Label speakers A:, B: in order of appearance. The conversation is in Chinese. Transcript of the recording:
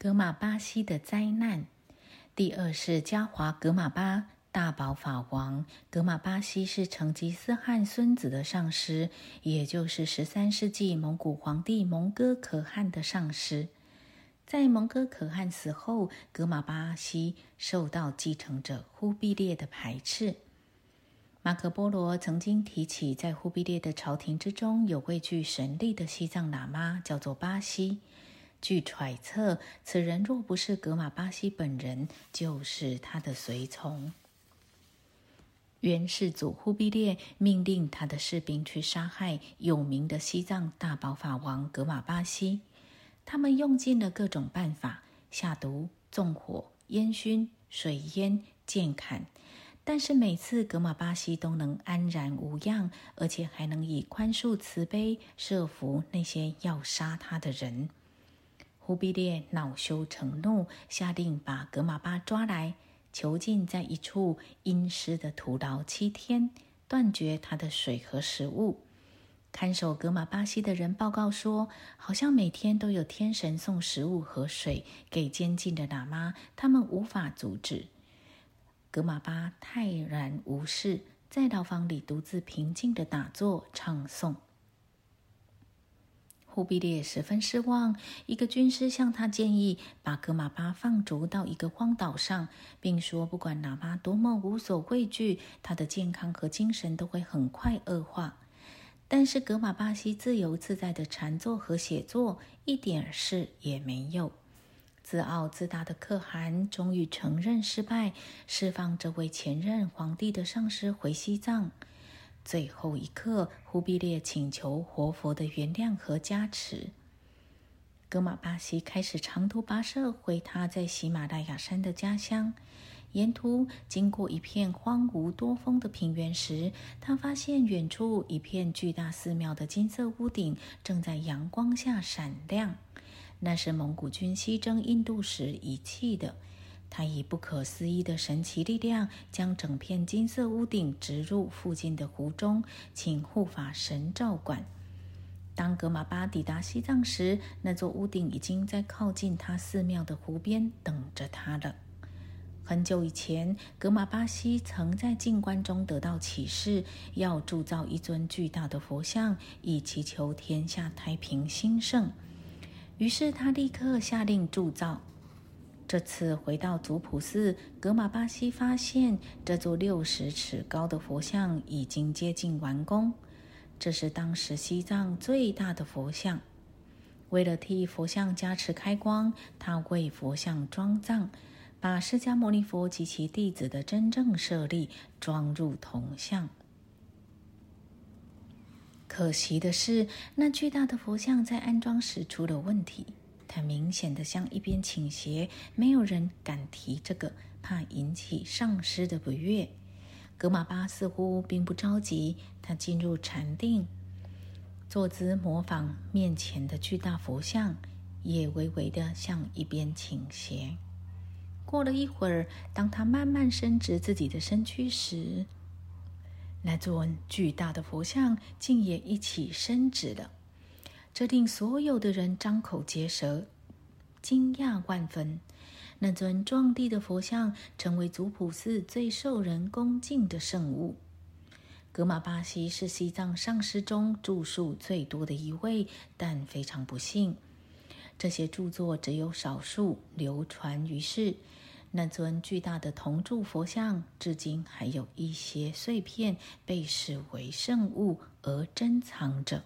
A: 格玛巴西的灾难。第二是加华格玛巴大宝法王。格玛巴西是成吉思汗孙子的上师，也就是十三世纪蒙古皇帝蒙哥可汗的上师。在蒙哥可汗死后，格玛巴西受到继承者忽必烈的排斥。马可波罗曾经提起，在忽必烈的朝廷之中，有位具神力的西藏喇嘛，叫做巴西。据揣测，此人若不是格玛巴西本人，就是他的随从。元世祖忽必烈命令他的士兵去杀害有名的西藏大宝法王格玛巴西，他们用尽了各种办法，下毒、纵火、烟熏、水淹、剑砍，但是每次格玛巴西都能安然无恙，而且还能以宽恕慈悲设服那些要杀他的人。忽必烈恼羞成怒，下令把格玛巴抓来，囚禁在一处阴湿的土牢七天，断绝他的水和食物。看守格玛巴西的人报告说，好像每天都有天神送食物和水给监禁的喇嘛，他们无法阻止。格玛巴泰然无事，在牢房里独自平静的打坐唱诵。忽必烈十分失望。一个军师向他建议，把格玛巴放逐到一个荒岛上，并说，不管喇嘛多么无所畏惧，他的健康和精神都会很快恶化。但是格玛巴西自由自在的禅坐和写作，一点事也没有。自傲自大的可汗终于承认失败，释放这位前任皇帝的上司回西藏。最后一刻，忽必烈请求活佛的原谅和加持。格玛巴西开始长途跋涉回他在喜马拉雅山的家乡。沿途经过一片荒芜多风的平原时，他发现远处一片巨大寺庙的金色屋顶正在阳光下闪亮。那是蒙古军西征印度时遗弃的。他以不可思议的神奇力量，将整片金色屋顶植入附近的湖中，请护法神照管。当格玛巴抵达西藏时，那座屋顶已经在靠近他寺庙的湖边等着他了。很久以前，格玛巴西曾在静观中得到启示，要铸造一尊巨大的佛像，以祈求天下太平兴盛。于是他立刻下令铸造。这次回到族普寺，格玛巴西发现这座六十尺高的佛像已经接近完工。这是当时西藏最大的佛像。为了替佛像加持开光，他为佛像装藏，把释迦牟尼佛及其弟子的真正舍利装入铜像。可惜的是，那巨大的佛像在安装时出了问题。它明显的向一边倾斜，没有人敢提这个，怕引起上师的不悦。格玛巴似乎并不着急，他进入禅定，坐姿模仿面前的巨大佛像，也微微的向一边倾斜。过了一会儿，当他慢慢伸直自己的身躯时，那尊巨大的佛像竟也一起伸直了。这令所有的人张口结舌，惊讶万分。那尊壮丽的佛像成为族普寺最受人恭敬的圣物。格玛巴西是西藏上师中著述最多的一位，但非常不幸，这些著作只有少数流传于世。那尊巨大的铜铸佛像，至今还有一些碎片被视为圣物而珍藏着。